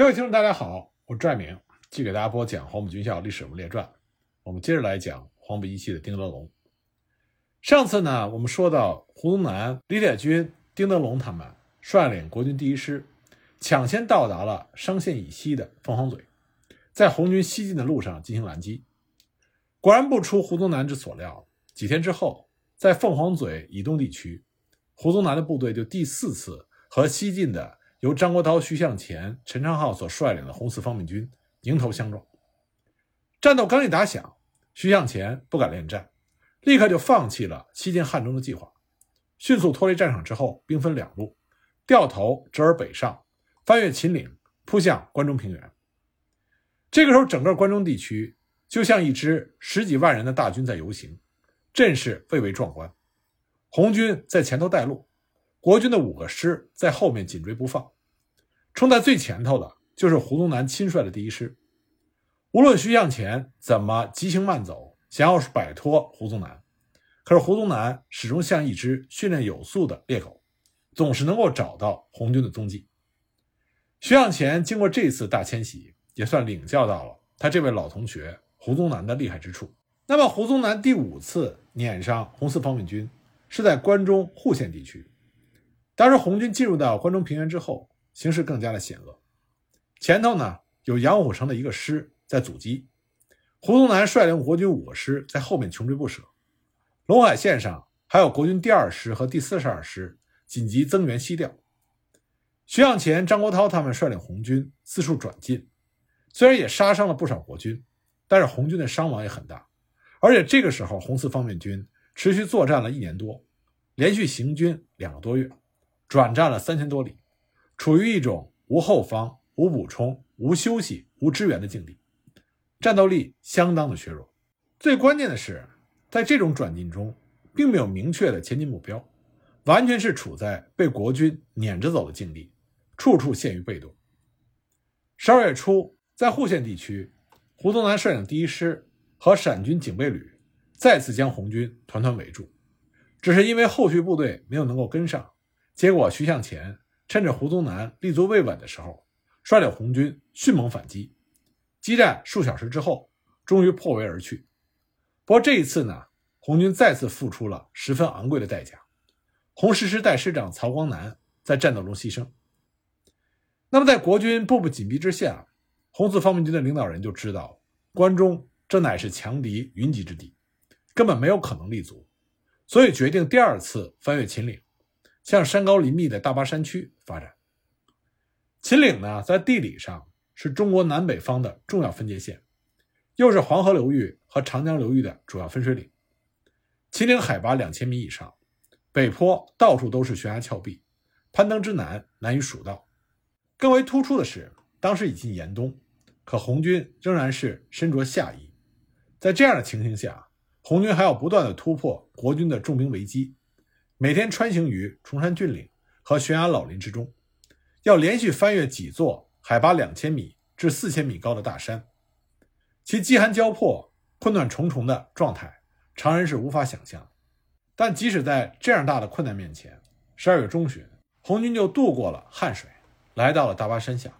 各位听众，大家好，我是拽明，继续给大家播讲黄埔军校历史人物列传。我们接着来讲黄埔一期的丁德龙。上次呢，我们说到胡宗南、李铁军、丁德龙他们率领国军第一师，抢先到达了商县以西的凤凰嘴，在红军西进的路上进行拦击。果然不出胡宗南之所料，几天之后，在凤凰嘴以东地区，胡宗南的部队就第四次和西进的。由张国焘、徐向前、陈昌浩所率领的红四方面军迎头相撞，战斗刚一打响，徐向前不敢恋战，立刻就放弃了西进汉中的计划，迅速脱离战场之后，兵分两路，掉头折而北上，翻越秦岭，扑向关中平原。这个时候，整个关中地区就像一支十几万人的大军在游行，阵势蔚为壮观。红军在前头带路。国军的五个师在后面紧追不放，冲在最前头的就是胡宗南亲率的第一师。无论徐向前怎么急行慢走，想要摆脱胡宗南，可是胡宗南始终像一只训练有素的猎狗，总是能够找到红军的踪迹。徐向前经过这次大迁徙，也算领教到了他这位老同学胡宗南的厉害之处。那么，胡宗南第五次撵上红四方面军，是在关中户县地区。当时红军进入到关中平原之后，形势更加的险恶。前头呢有杨虎城的一个师在阻击，胡宗南率领国军五个师在后面穷追不舍。陇海线上还有国军第二师和第四十二师紧急增援西调。徐向前、张国焘他们率领红军四处转进，虽然也杀伤了不少国军，但是红军的伤亡也很大。而且这个时候红四方面军持续作战了一年多，连续行军两个多月。转战了三千多里，处于一种无后方、无补充、无休息、无支援的境地，战斗力相当的削弱。最关键的是，在这种转进中，并没有明确的前进目标，完全是处在被国军撵着走的境地，处处陷于被动。十二月初，在户县地区，胡宗南率领第一师和陕军警备旅再次将红军团团围住，只是因为后续部队没有能够跟上。结果，徐向前趁着胡宗南立足未稳的时候，率领红军迅猛反击，激战数小时之后，终于破围而去。不过这一次呢，红军再次付出了十分昂贵的代价，红十师代师长曹光南在战斗中牺牲。那么，在国军步步紧逼之下，红四方面军的领导人就知道关中这乃是强敌云集之地，根本没有可能立足，所以决定第二次翻越秦岭。向山高林密的大巴山区发展。秦岭呢，在地理上是中国南北方的重要分界线，又是黄河流域和长江流域的主要分水岭。秦岭海拔两千米以上，北坡到处都是悬崖峭壁，攀登之难难以数到。更为突出的是，当时已经严冬，可红军仍然是身着夏衣。在这样的情形下，红军还要不断的突破国军的重兵围击。每天穿行于崇山峻岭和悬崖老林之中，要连续翻越几座海拔两千米至四千米高的大山，其饥寒交迫、困难重重的状态，常人是无法想象。但即使在这样大的困难面前，十二月中旬，红军就渡过了汉水，来到了大巴山下。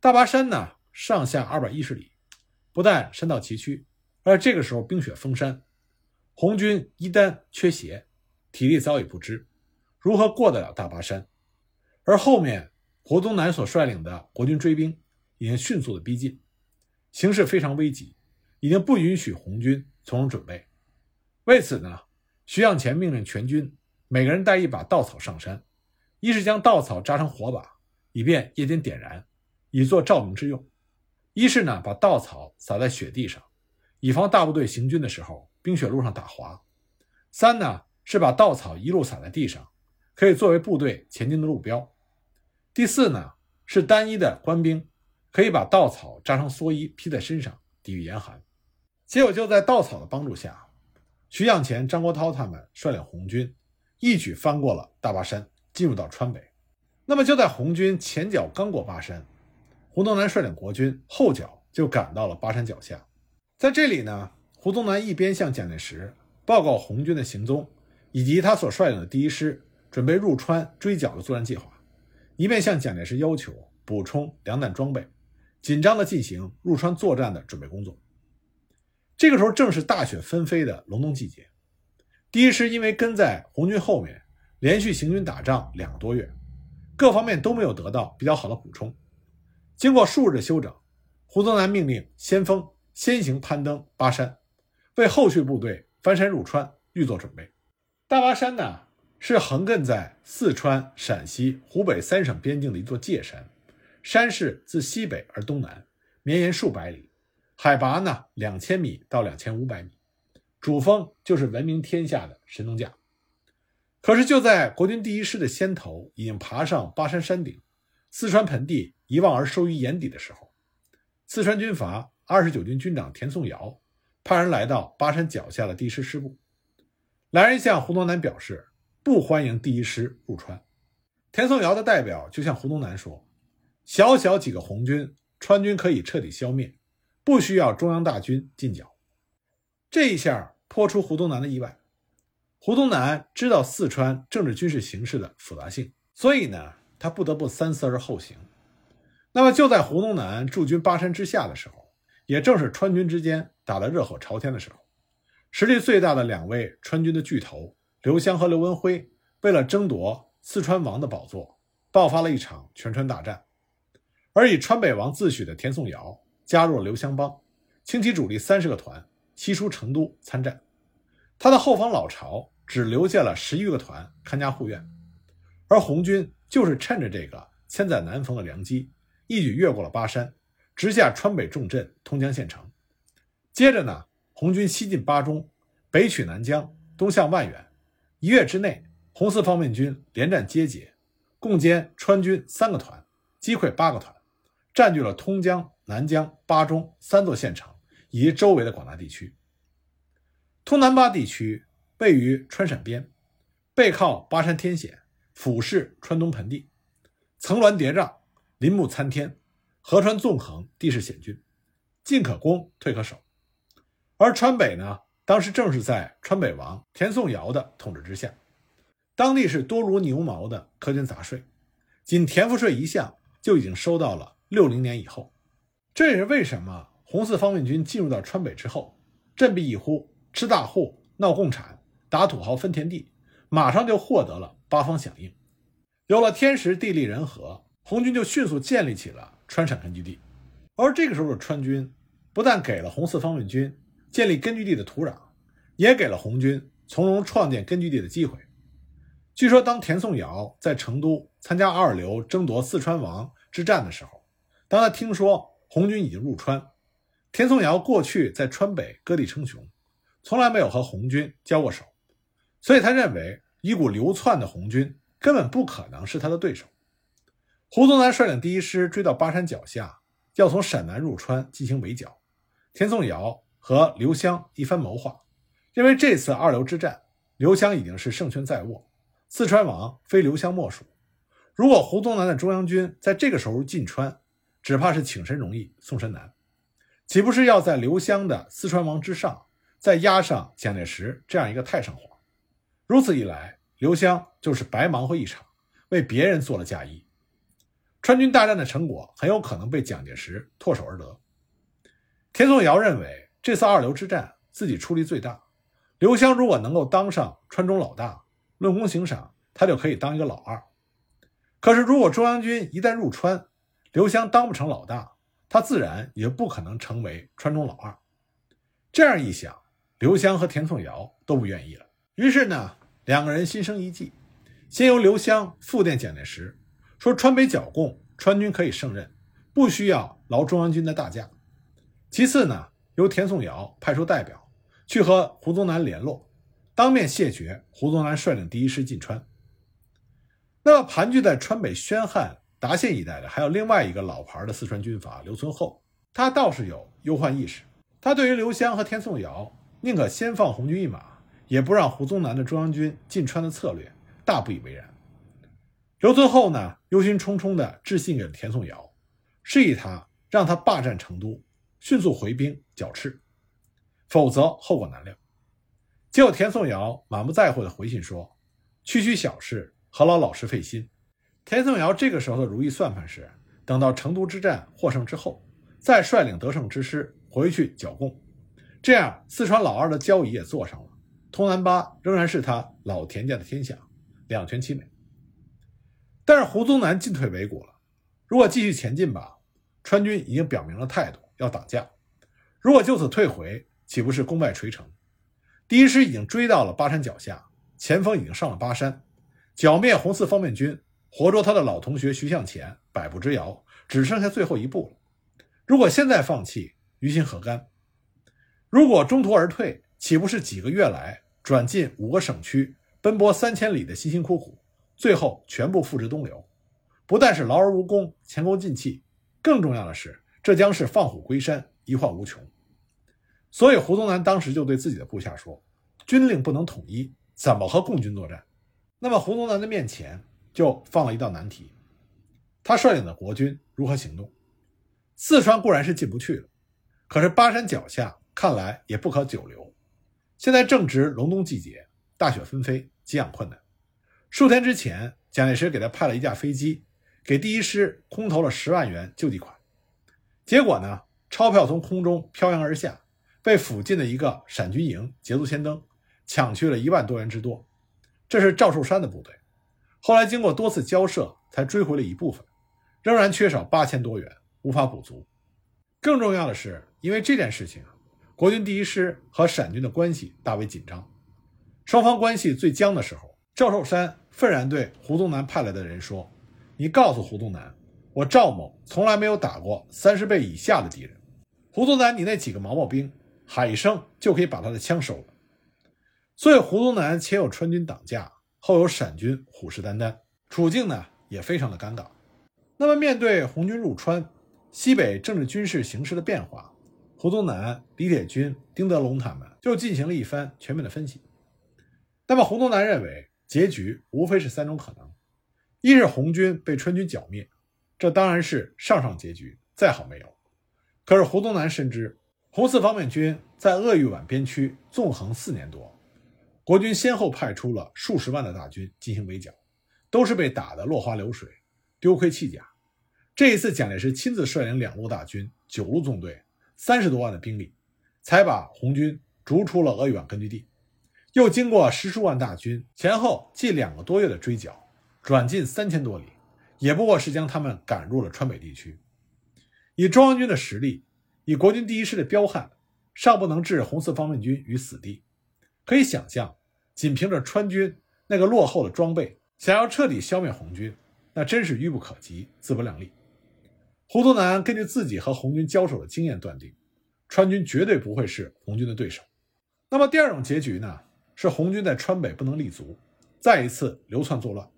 大巴山呢，上下二百一十里，不但山道崎岖，而这个时候冰雪封山，红军一旦缺鞋。体力早已不支，如何过得了大巴山？而后面胡宗南所率领的国军追兵已经迅速的逼近，形势非常危急，已经不允许红军从容准备。为此呢，徐向前命令全军每个人带一把稻草上山，一是将稻草扎成火把，以便夜间点燃，以作照明之用；一是呢，把稻草撒在雪地上，以防大部队行军的时候冰雪路上打滑。三呢。是把稻草一路撒在地上，可以作为部队前进的路标。第四呢，是单一的官兵可以把稻草扎成蓑衣披在身上，抵御严寒。结果就在稻草的帮助下，徐向前、张国焘他们率领红军一举翻过了大巴山，进入到川北。那么就在红军前脚刚过巴山，胡宗南率领国军后脚就赶到了巴山脚下。在这里呢，胡宗南一边向蒋介石报告红军的行踪。以及他所率领的第一师准备入川追剿的作战计划，一面向蒋介石要求补充粮弹装备，紧张地进行入川作战的准备工作。这个时候正是大雪纷飞的隆冬季节，第一师因为跟在红军后面，连续行军打仗两个多月，各方面都没有得到比较好的补充。经过数日的休整，胡宗南命令先锋先行攀登巴山，为后续部队翻山入川预做准备。大巴山呢，是横亘在四川、陕西、湖北三省边境的一座界山，山势自西北而东南，绵延数百里，海拔呢两千米到两千五百米，主峰就是闻名天下的神农架。可是就在国军第一师的先头已经爬上巴山山顶，四川盆地。一望而收于眼底的时候，四川军阀二十九军军长田颂尧派人来到巴山脚下的第一师师部，来人向胡宗南表示不欢迎第一师入川。田颂尧的代表就向胡宗南说：“小小几个红军，川军可以彻底消灭，不需要中央大军进剿。”这一下颇出胡宗南的意外。胡宗南知道四川政治军事形势的复杂性，所以呢，他不得不三思而后行。那么就在胡宗南驻军巴山之下的时候，也正是川军之间打得热火朝天的时候，实力最大的两位川军的巨头刘湘和刘文辉，为了争夺四川王的宝座，爆发了一场全川大战。而以川北王自诩的田颂尧加入了刘湘帮，倾其主力三十个团西出成都参战。他的后方老巢只留下了十余个团看家护院，而红军就是趁着这个千载难逢的良机。一举越过了巴山，直下川北重镇通江县城。接着呢，红军西进巴中，北取南江，东向万源。一月之内，红四方面军连战皆捷，共歼川军三个团，击溃八个团，占据了通江、南江、巴中三座县城以及周围的广大地区。通南巴地区位于川陕边，背靠巴山天险，俯视川东盆地，层峦叠嶂。林木参天，河川纵横，地势险峻，进可攻，退可守。而川北呢，当时正是在川北王田颂尧的统治之下，当地是多如牛毛的苛捐杂税，仅田赋税一项就已经收到了六零年以后。这也是为什么红四方面军进入到川北之后，振臂一呼，吃大户，闹共产，打土豪，分田地，马上就获得了八方响应。有了天时地利人和。红军就迅速建立起了川陕根据地，而这个时候的川军不但给了红四方面军建立根据地的土壤，也给了红军从容创建根据地的机会。据说，当田颂尧在成都参加二流争夺四川王之战的时候，当他听说红军已经入川，田颂尧过去在川北割地称雄，从来没有和红军交过手，所以他认为一股流窜的红军根本不可能是他的对手。胡宗南率领第一师追到巴山脚下，要从陕南入川进行围剿。田颂尧和刘湘一番谋划，认为这次二流之战，刘湘已经是胜券在握，四川王非刘湘莫属。如果胡宗南的中央军在这个时候进川，只怕是请神容易送神难，岂不是要在刘湘的四川王之上，再压上蒋介石这样一个太上皇？如此一来，刘湘就是白忙活一场，为别人做了嫁衣。川军大战的成果很有可能被蒋介石唾手而得。田颂尧认为这次二流之战自己出力最大，刘湘如果能够当上川中老大，论功行赏，他就可以当一个老二。可是如果中央军一旦入川，刘湘当不成老大，他自然也不可能成为川中老二。这样一想，刘湘和田颂尧都不愿意了。于是呢，两个人心生一计，先由刘湘复电蒋介石。说川北剿共，川军可以胜任，不需要劳中央军的大驾。其次呢，由田颂尧派出代表去和胡宗南联络，当面谢绝胡宗南率领第一师进川。那么盘踞在川北宣汉、达县一带的，还有另外一个老牌的四川军阀刘存厚，他倒是有忧患意识。他对于刘湘和田颂尧宁可先放红军一马，也不让胡宗南的中央军进川的策略，大不以为然。刘存厚呢，忧心忡忡地致信给了田颂尧，示意他让他霸占成都，迅速回兵剿赤，否则后果难料。结果田颂尧满不在乎地回信说：“区区小事，何劳老师费心？”田颂尧这个时候的如意算盘是，等到成都之战获胜之后，再率领得胜之师回去剿共。这样，四川老二的交椅也坐上了，通南巴仍然是他老田家的天下，两全其美。但是胡宗南进退维谷了，如果继续前进吧，川军已经表明了态度，要打架；如果就此退回，岂不是功败垂成？第一师已经追到了巴山脚下，前锋已经上了巴山，剿灭红四方面军，活捉他的老同学徐向前，百步之遥，只剩下最后一步了。如果现在放弃，于心何干？如果中途而退，岂不是几个月来转进五个省区，奔波三千里的辛辛苦苦？最后全部付之东流，不但是劳而无功、前功尽弃，更重要的是，这将是放虎归山、一患无穷。所以胡宗南当时就对自己的部下说：“军令不能统一，怎么和共军作战？”那么胡宗南的面前就放了一道难题：他率领的国军如何行动？四川固然是进不去了，可是巴山脚下看来也不可久留。现在正值隆冬季节，大雪纷飞，给养困难。数天之前，蒋介石给他派了一架飞机，给第一师空投了十万元救济款。结果呢，钞票从空中飘扬而下，被附近的一个陕军营捷足先登，抢去了一万多元之多。这是赵寿山的部队，后来经过多次交涉，才追回了一部分，仍然缺少八千多元，无法补足。更重要的是，因为这件事情，国军第一师和陕军的关系大为紧张，双方关系最僵的时候。赵寿山愤然对胡宗南派来的人说：“你告诉胡宗南，我赵某从来没有打过三十倍以下的敌人。胡宗南，你那几个毛毛兵，喊一声就可以把他的枪收了。”所以胡宗南前有川军挡架，后有陕军虎视眈眈，处境呢也非常的尴尬。那么面对红军入川，西北政治军事形势的变化，胡宗南、李铁军、丁德龙他们就进行了一番全面的分析。那么胡宗南认为。结局无非是三种可能：一是红军被川军剿灭，这当然是上上结局，再好没有。可是胡宗南深知，红四方面军在鄂豫皖边区纵横四年多，国军先后派出了数十万的大军进行围剿，都是被打得落花流水，丢盔弃甲。这一次，蒋介石亲自率领两路大军、九路纵队、三十多万的兵力，才把红军逐出了鄂豫皖根据地。又经过十数万大军前后近两个多月的追剿，转进三千多里，也不过是将他们赶入了川北地区。以中央军的实力，以国军第一师的彪悍，尚不能置红四方面军于死地。可以想象，仅凭着川军那个落后的装备，想要彻底消灭红军，那真是愚不可及，自不量力。胡宗南根据自己和红军交手的经验断定，川军绝对不会是红军的对手。那么第二种结局呢？是红军在川北不能立足，再一次流窜作乱。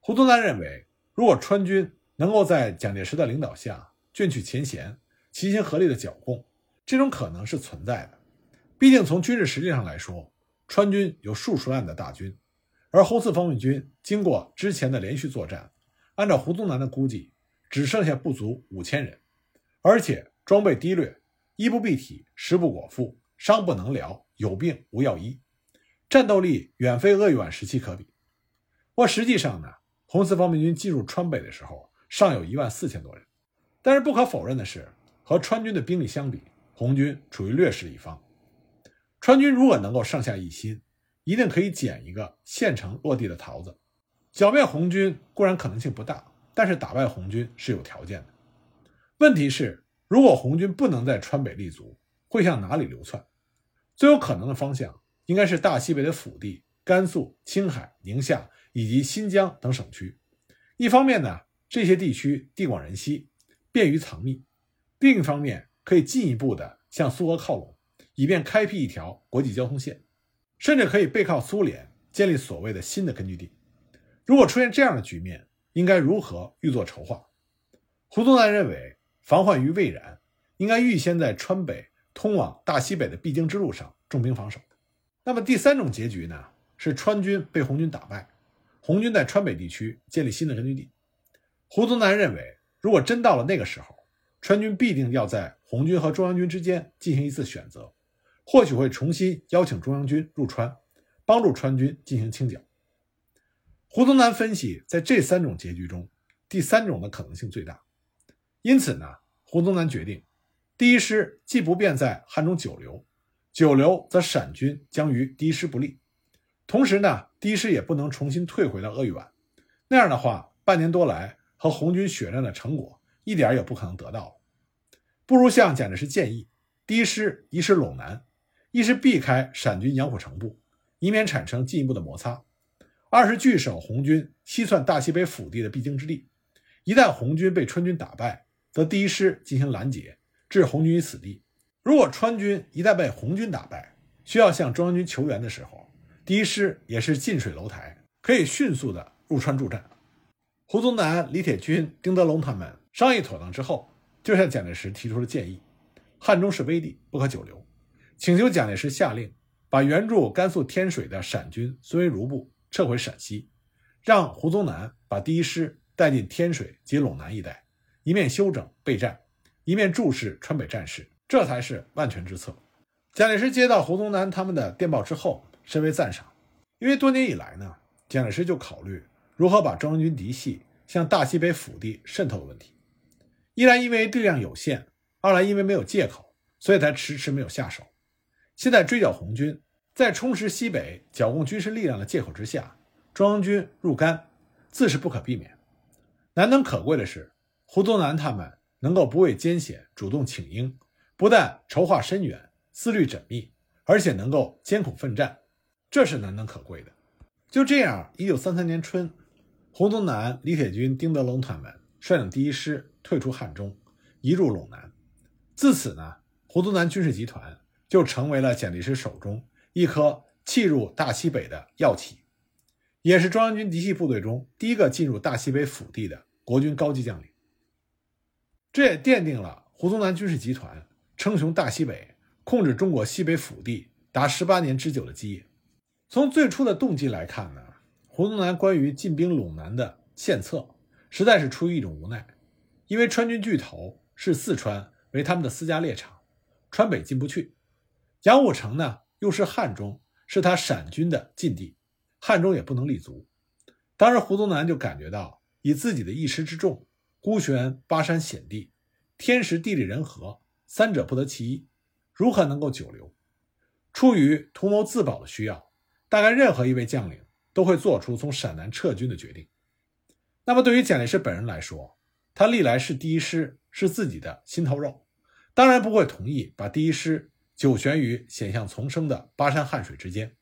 胡宗南认为，如果川军能够在蒋介石的领导下卷取前嫌，齐心合力的剿共，这种可能是存在的。毕竟从军事实力上来说，川军有数十万的大军，而红四方面军经过之前的连续作战，按照胡宗南的估计，只剩下不足五千人，而且装备低劣，衣不蔽体，食不果腹，伤不能疗，有病无药医。战斗力远非鄂豫皖时期可比，不过实际上呢，红四方面军进入川北的时候尚有一万四千多人。但是不可否认的是，和川军的兵力相比，红军处于劣势一方。川军如果能够上下一心，一定可以捡一个现成落地的桃子。剿灭红军固然可能性不大，但是打败红军是有条件的。问题是，如果红军不能在川北立足，会向哪里流窜？最有可能的方向。应该是大西北的腹地，甘肃、青海、宁夏以及新疆等省区。一方面呢，这些地区地广人稀，便于藏匿；另一方面，可以进一步的向苏俄靠拢，以便开辟一条国际交通线，甚至可以背靠苏联，建立所谓的新的根据地。如果出现这样的局面，应该如何预作筹划？胡宗南认为，防患于未然，应该预先在川北通往大西北的必经之路上重兵防守。那么第三种结局呢？是川军被红军打败，红军在川北地区建立新的根据地。胡宗南认为，如果真到了那个时候，川军必定要在红军和中央军之间进行一次选择，或许会重新邀请中央军入川，帮助川军进行清剿。胡宗南分析，在这三种结局中，第三种的可能性最大。因此呢，胡宗南决定，第一师既不便在汉中久留，久留则陕军将于第一师不利。同时呢，第一师也不能重新退回到鄂豫皖，那样的话，半年多来和红军血战的成果一点也不可能得到。不如向蒋介石建议，第一师移师陇南，一是避开陕军杨虎城部，以免产生进一步的摩擦。二是据守红军西窜大西北腹地的必经之地，一旦红军被川军打败，则第一师进行拦截，置红军于死地。如果川军一旦被红军打败，需要向中央军求援的时候，第一师也是近水楼台，可以迅速的入川助战。胡宗南、李铁军、丁德龙他们商议妥当之后，就向蒋介石提出了建议：汉中是危地，不可久留，请求蒋介石下令把援助甘肃天水的陕军孙维如部。撤回陕西，让胡宗南把第一师带进天水及陇南一带，一面休整备战，一面注视川北战事，这才是万全之策。蒋介石接到胡宗南他们的电报之后，深为赞赏，因为多年以来呢，蒋介石就考虑如何把中央军嫡系向大西北腹地渗透的问题。一来因为力量有限，二来因为没有借口，所以才迟迟没有下手。现在追剿红军。在充实西北、剿共军事力量的借口之下，中央军入甘，自是不可避免。难能可贵的是，胡宗南他们能够不畏艰险，主动请缨，不但筹划深远、思虑缜密，而且能够艰苦奋战，这是难能可贵的。就这样，一九三三年春，胡宗南、李铁军、丁德龙他们率领第一师退出汉中，移入陇南。自此呢，胡宗南军事集团就成为了蒋介石手中。一颗弃入大西北的要旗，也是中央军嫡系部队中第一个进入大西北腹地的国军高级将领。这也奠定了胡宗南军事集团称雄大西北、控制中国西北腹地达十八年之久的基业。从最初的动机来看呢，胡宗南关于进兵陇南的献策，实在是出于一种无奈，因为川军巨头视四川为他们的私家猎场，川北进不去，杨虎城呢？又是汉中，是他陕军的禁地，汉中也不能立足。当时胡宗南就感觉到，以自己的一师之众，孤悬巴山险地，天时地利人和三者不得其一，如何能够久留？出于图谋自保的需要，大概任何一位将领都会做出从陕南撤军的决定。那么对于蒋介石本人来说，他历来是第一师，是自己的心头肉，当然不会同意把第一师。久悬于险象丛生的巴山汉水之间。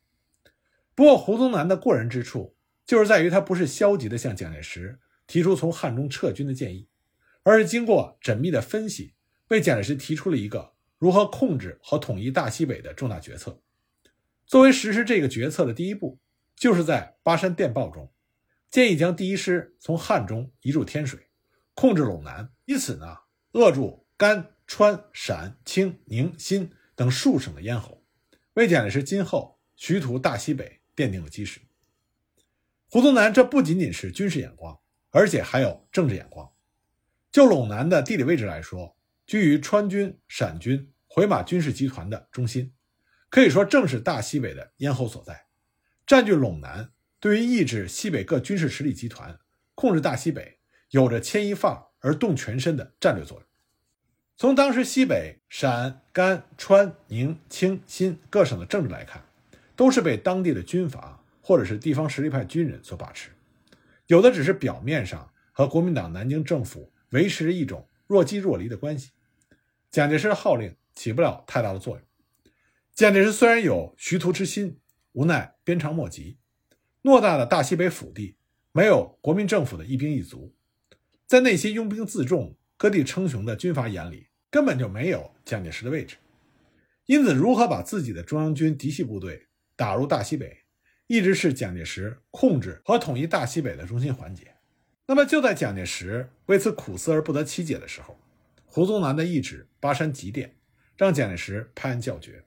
不过，胡宗南的过人之处，就是在于他不是消极的向蒋介石提出从汉中撤军的建议，而是经过缜密的分析，为蒋介石提出了一个如何控制和统一大西北的重大决策。作为实施这个决策的第一步，就是在巴山电报中建议将第一师从汉中移入天水，控制陇南，以此呢扼住甘、川、陕、青、宁、新。等数省的咽喉，为蒋介石今后徐图大西北奠定了基石。胡宗南这不仅仅是军事眼光，而且还有政治眼光。就陇南的地理位置来说，居于川军、陕军、回马军事集团的中心，可以说正是大西北的咽喉所在。占据陇南，对于抑制西北各军事实力集团、控制大西北，有着牵一发而动全身的战略作用。从当时西北陕、甘、川、宁、青、新各省的政治来看，都是被当地的军阀或者是地方实力派军人所把持，有的只是表面上和国民党南京政府维持着一种若即若离的关系。蒋介石的号令起不了太大的作用。蒋介石虽然有徐图之心，无奈鞭长莫及，偌大的大西北腹地没有国民政府的一兵一卒，在那些拥兵自重。各地称雄的军阀眼里根本就没有蒋介石的位置，因此，如何把自己的中央军嫡系部队打入大西北，一直是蒋介石控制和统一大西北的中心环节。那么，就在蒋介石为此苦思而不得其解的时候，胡宗南的一纸巴山急电，让蒋介石拍案叫绝。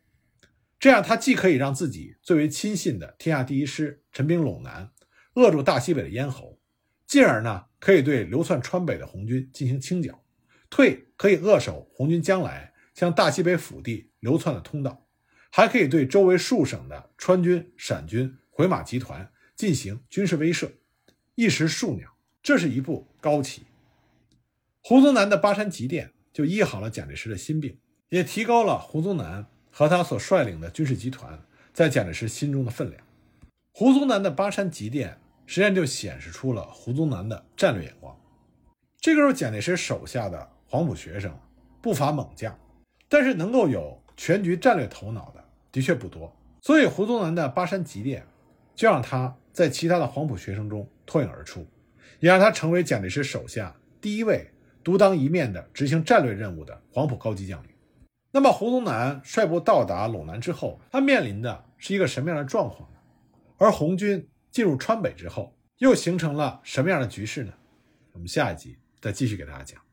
这样，他既可以让自己最为亲信的天下第一师陈兵陇南，扼住大西北的咽喉，进而呢？可以对流窜川北的红军进行清剿，退可以扼守红军将来向大西北腹地流窜的通道，还可以对周围数省的川军、陕军、回马集团进行军事威慑，一石数鸟。这是一步高棋。胡宗南的巴山急电就医好了蒋介石的心病，也提高了胡宗南和他所率领的军事集团在蒋介石心中的分量。胡宗南的巴山急电实际上就显示出了胡宗南的战略眼光。这个时候，蒋介石手下的黄埔学生不乏猛将，但是能够有全局战略头脑的的确不多。所以，胡宗南的巴山急电就让他在其他的黄埔学生中脱颖而出，也让他成为蒋介石手下第一位独当一面的执行战略任务的黄埔高级将领。那么，胡宗南率部到达陇南之后，他面临的是一个什么样的状况呢？而红军进入川北之后，又形成了什么样的局势呢？我们下一集。再继续给大家讲。